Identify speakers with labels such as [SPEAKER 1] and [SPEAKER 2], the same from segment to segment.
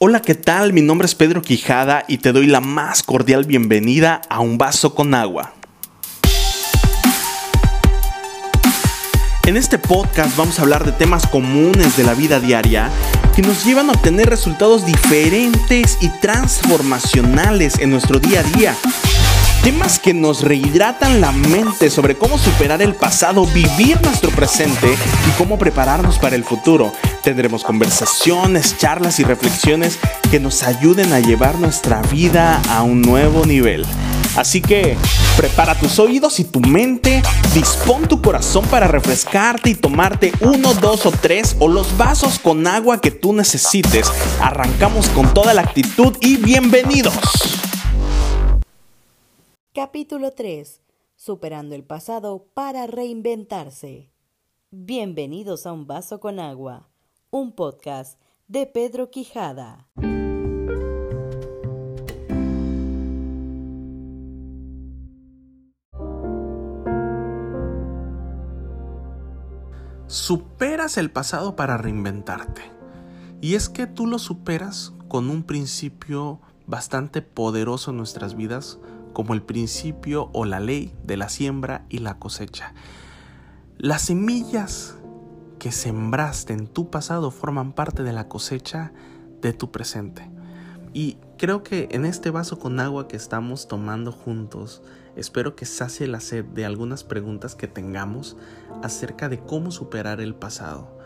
[SPEAKER 1] Hola, ¿qué tal? Mi nombre es Pedro Quijada y te doy la más cordial bienvenida a Un Vaso con Agua. En este podcast vamos a hablar de temas comunes de la vida diaria que nos llevan a obtener resultados diferentes y transformacionales en nuestro día a día. Temas que nos rehidratan la mente sobre cómo superar el pasado, vivir nuestro presente y cómo prepararnos para el futuro. Tendremos conversaciones, charlas y reflexiones que nos ayuden a llevar nuestra vida a un nuevo nivel. Así que prepara tus oídos y tu mente, dispón tu corazón para refrescarte y tomarte uno, dos o tres o los vasos con agua que tú necesites. Arrancamos con toda la actitud y bienvenidos.
[SPEAKER 2] Capítulo 3. Superando el pasado para reinventarse. Bienvenidos a Un Vaso con Agua, un podcast de Pedro Quijada.
[SPEAKER 1] Superas el pasado para reinventarte. Y es que tú lo superas con un principio bastante poderoso en nuestras vidas, como el principio o la ley de la siembra y la cosecha. Las semillas que sembraste en tu pasado forman parte de la cosecha de tu presente. Y creo que en este vaso con agua que estamos tomando juntos, espero que sacie la sed de algunas preguntas que tengamos acerca de cómo superar el pasado.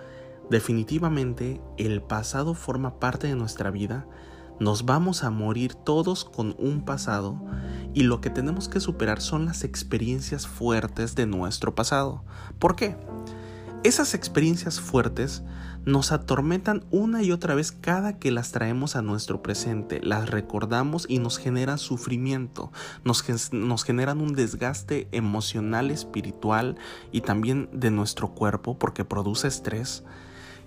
[SPEAKER 1] Definitivamente el pasado forma parte de nuestra vida, nos vamos a morir todos con un pasado y lo que tenemos que superar son las experiencias fuertes de nuestro pasado. ¿Por qué? Esas experiencias fuertes nos atormentan una y otra vez cada que las traemos a nuestro presente, las recordamos y nos generan sufrimiento, nos, nos, generan un desgaste emocional, espiritual y también de nuestro cuerpo porque produce estrés.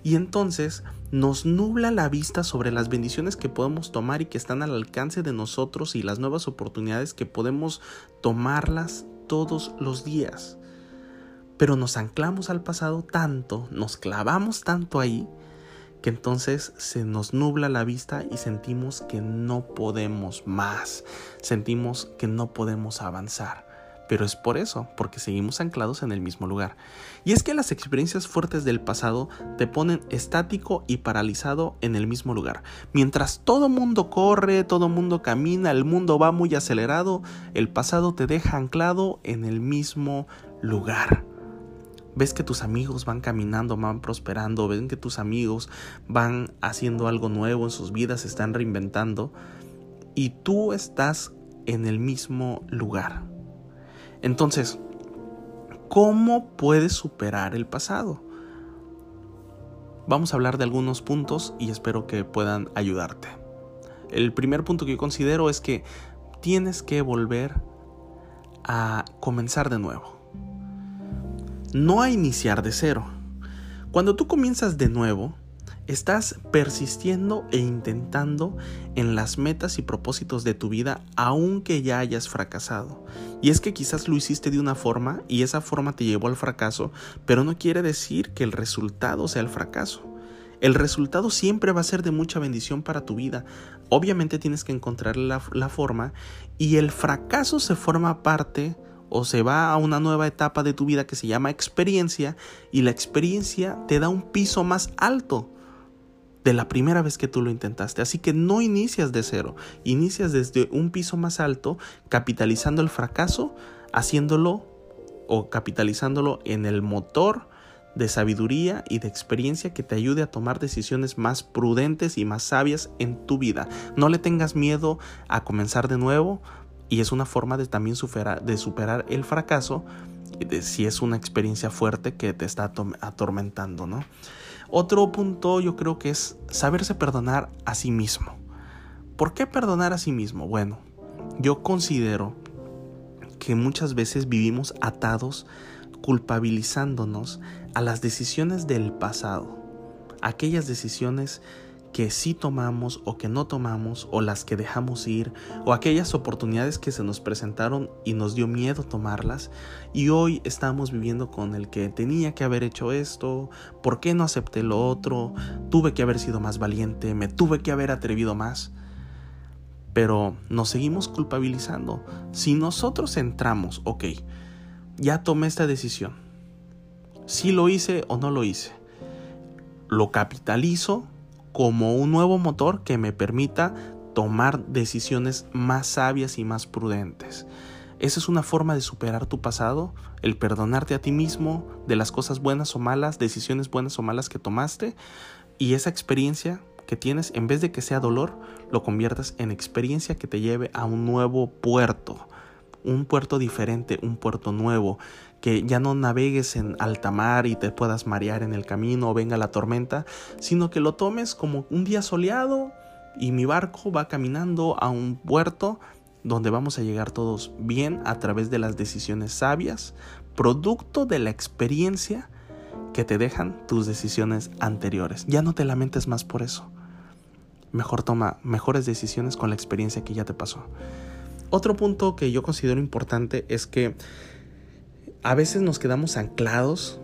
[SPEAKER 1] Y entonces nos nubla la vista sobre las bendiciones que podemos tomar y que están al alcance de nosotros y las nuevas oportunidades que podemos tomarlas todos los días. Pero nos anclamos al pasado tanto, nos clavamos tanto ahí, que entonces se nos nubla la vista y sentimos que no podemos más, sentimos que no podemos avanzar. Pero es por eso, porque seguimos anclados en el mismo lugar. Y es que las experiencias fuertes del pasado te ponen estático y paralizado en el mismo lugar. Mientras todo mundo corre, todo mundo camina, el mundo va muy acelerado, el pasado te deja anclado en el mismo lugar. Ves que tus amigos van caminando, van prosperando, ven que tus amigos van haciendo algo nuevo en sus vidas, se están reinventando y tú estás en el mismo lugar. Entonces, ¿cómo puedes superar el pasado? Vamos a hablar de algunos puntos y espero que puedan ayudarte. El primer punto que yo considero es que tienes que volver a comenzar de nuevo. No a iniciar de cero. Cuando tú comienzas de nuevo, Estás persistiendo e intentando en las metas y propósitos de tu vida aunque ya hayas fracasado. Y es que quizás lo hiciste de una forma y esa forma te llevó al fracaso, pero no quiere decir que el resultado sea el fracaso. El resultado siempre va a ser de mucha bendición para tu vida. Obviamente tienes que encontrar la, la forma y el fracaso se forma parte o se va a una nueva etapa de tu vida que se llama experiencia y la experiencia te da un piso más alto de la primera vez que tú lo intentaste. Así que no inicias de cero, inicias desde un piso más alto, capitalizando el fracaso, haciéndolo o capitalizándolo en el motor de sabiduría y de experiencia que te ayude a tomar decisiones más prudentes y más sabias en tu vida. No le tengas miedo a comenzar de nuevo y es una forma de también superar, de superar el fracaso si es una experiencia fuerte que te está atormentando, ¿no? Otro punto yo creo que es saberse perdonar a sí mismo. ¿Por qué perdonar a sí mismo? Bueno, yo considero que muchas veces vivimos atados culpabilizándonos a las decisiones del pasado, aquellas decisiones que sí tomamos o que no tomamos o las que dejamos ir o aquellas oportunidades que se nos presentaron y nos dio miedo tomarlas y hoy estamos viviendo con el que tenía que haber hecho esto, ¿por qué no acepté lo otro? Tuve que haber sido más valiente, me tuve que haber atrevido más. Pero nos seguimos culpabilizando. Si nosotros entramos, ok, ya tomé esta decisión. Si lo hice o no lo hice. Lo capitalizo como un nuevo motor que me permita tomar decisiones más sabias y más prudentes. Esa es una forma de superar tu pasado, el perdonarte a ti mismo de las cosas buenas o malas, decisiones buenas o malas que tomaste y esa experiencia que tienes, en vez de que sea dolor, lo conviertas en experiencia que te lleve a un nuevo puerto, un puerto diferente, un puerto nuevo, que ya no navegues en alta mar y te puedas marear en el camino o venga la tormenta, sino que lo tomes como un día soleado y mi barco va caminando a un puerto donde vamos a llegar todos bien a través de las decisiones sabias, producto de la experiencia que te dejan tus decisiones anteriores. Ya no te lamentes más por eso. Mejor toma mejores decisiones con la experiencia que ya te pasó. Otro punto que yo considero importante es que a veces nos quedamos anclados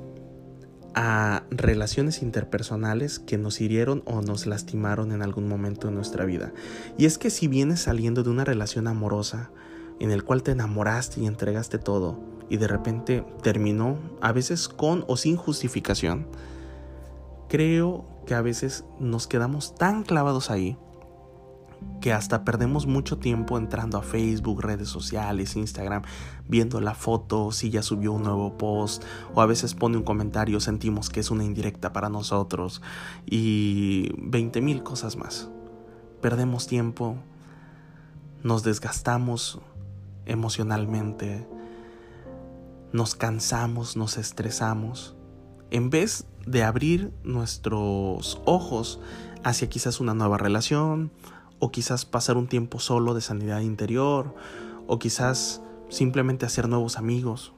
[SPEAKER 1] a relaciones interpersonales que nos hirieron o nos lastimaron en algún momento de nuestra vida. Y es que si vienes saliendo de una relación amorosa en el cual te enamoraste y entregaste todo y de repente terminó, a veces con o sin justificación, creo que a veces nos quedamos tan clavados ahí que hasta perdemos mucho tiempo entrando a Facebook, redes sociales, Instagram, viendo la foto, si ya subió un nuevo post, o a veces pone un comentario, sentimos que es una indirecta para nosotros, y 20 mil cosas más. Perdemos tiempo, nos desgastamos emocionalmente, nos cansamos, nos estresamos, en vez de abrir nuestros ojos hacia quizás una nueva relación, o quizás pasar un tiempo solo de sanidad interior, o quizás simplemente hacer nuevos amigos.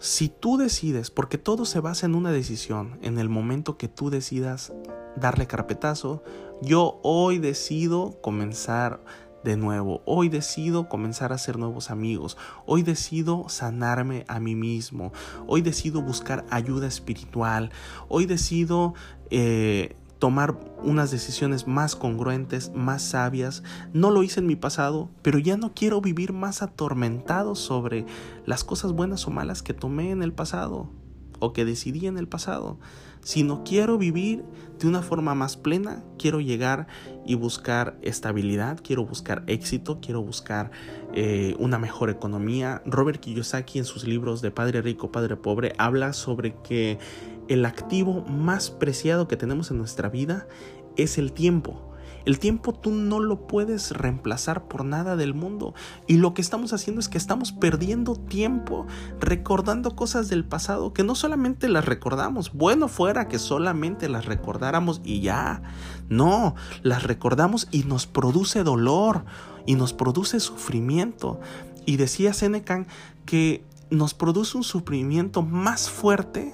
[SPEAKER 1] Si tú decides, porque todo se basa en una decisión, en el momento que tú decidas darle carpetazo, yo hoy decido comenzar de nuevo, hoy decido comenzar a hacer nuevos amigos, hoy decido sanarme a mí mismo, hoy decido buscar ayuda espiritual, hoy decido eh, tomar unas decisiones más congruentes, más sabias. No lo hice en mi pasado, pero ya no quiero vivir más atormentado sobre las cosas buenas o malas que tomé en el pasado o que decidí en el pasado, sino quiero vivir de una forma más plena, quiero llegar y buscar estabilidad, quiero buscar éxito, quiero buscar eh, una mejor economía. Robert Kiyosaki en sus libros de Padre Rico, Padre Pobre habla sobre que el activo más preciado que tenemos en nuestra vida es el tiempo. El tiempo tú no lo puedes reemplazar por nada del mundo. Y lo que estamos haciendo es que estamos perdiendo tiempo recordando cosas del pasado que no solamente las recordamos. Bueno fuera que solamente las recordáramos y ya. No, las recordamos y nos produce dolor y nos produce sufrimiento. Y decía Seneca que nos produce un sufrimiento más fuerte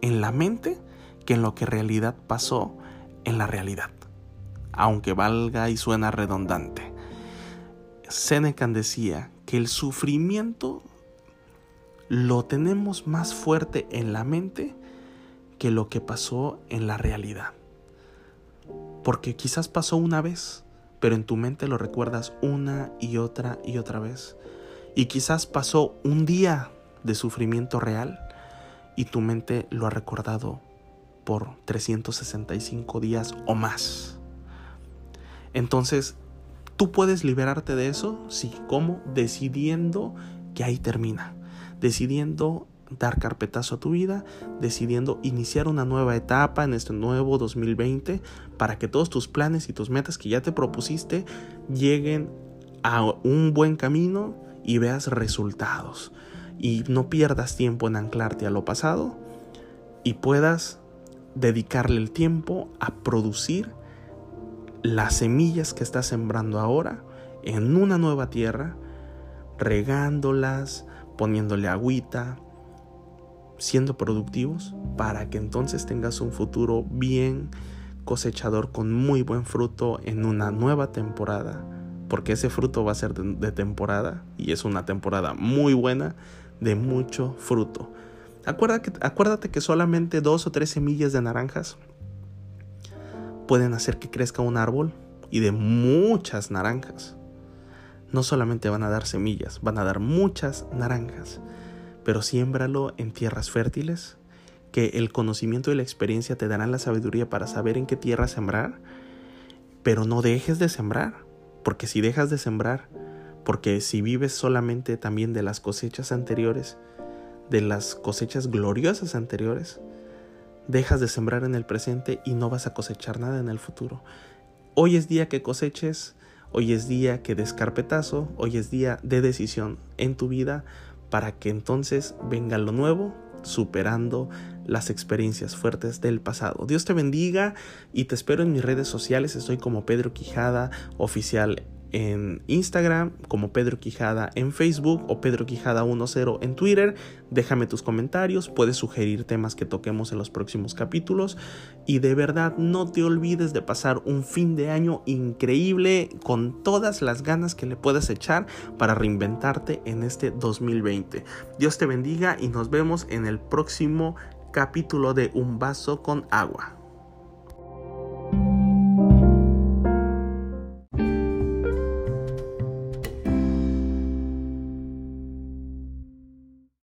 [SPEAKER 1] en la mente que en lo que realidad pasó en la realidad, aunque valga y suena redundante. Seneca decía que el sufrimiento lo tenemos más fuerte en la mente que lo que pasó en la realidad. Porque quizás pasó una vez, pero en tu mente lo recuerdas una y otra y otra vez. Y quizás pasó un día de sufrimiento real, y tu mente lo ha recordado por 365 días o más. Entonces, ¿tú puedes liberarte de eso? Sí, ¿cómo? Decidiendo que ahí termina, decidiendo dar carpetazo a tu vida, decidiendo iniciar una nueva etapa en este nuevo 2020 para que todos tus planes y tus metas que ya te propusiste lleguen a un buen camino y veas resultados y no pierdas tiempo en anclarte a lo pasado y puedas dedicarle el tiempo a producir las semillas que estás sembrando ahora en una nueva tierra, regándolas, poniéndole agüita, siendo productivos para que entonces tengas un futuro bien cosechador con muy buen fruto en una nueva temporada, porque ese fruto va a ser de, temporada y es una temporada muy buena de mucho fruto. Acuérdate que, solamente dos o tres semillas de naranjas pueden hacer que crezca un árbol y de muchas naranjas. No solamente van a dar semillas, van a dar muchas naranjas, pero siémbralo en tierras fértiles, que el conocimiento y la experiencia te darán la sabiduría para saber en qué tierra sembrar, pero no dejes de sembrar, porque si dejas de sembrar, porque si vives solamente también de las cosechas anteriores, de las cosechas gloriosas anteriores, dejas de sembrar en el presente y no vas a cosechar nada en el futuro. Hoy es día que coseches, hoy es día que des carpetazo, hoy es día de decisión en tu vida para que entonces venga lo nuevo superando las experiencias fuertes del pasado. Dios te bendiga y te espero en mis redes sociales. Estoy como Pedro Quijada oficial en Instagram, como Pedro Quijada en Facebook o Pedro Quijada 10 en Twitter. Déjame tus comentarios, puedes sugerir temas que toquemos en los próximos capítulos y de verdad no te olvides de pasar un fin de año increíble con todas las ganas que le puedas echar para reinventarte en este 2020. Dios te bendiga y nos vemos en el próximo capítulo de Un vaso con agua.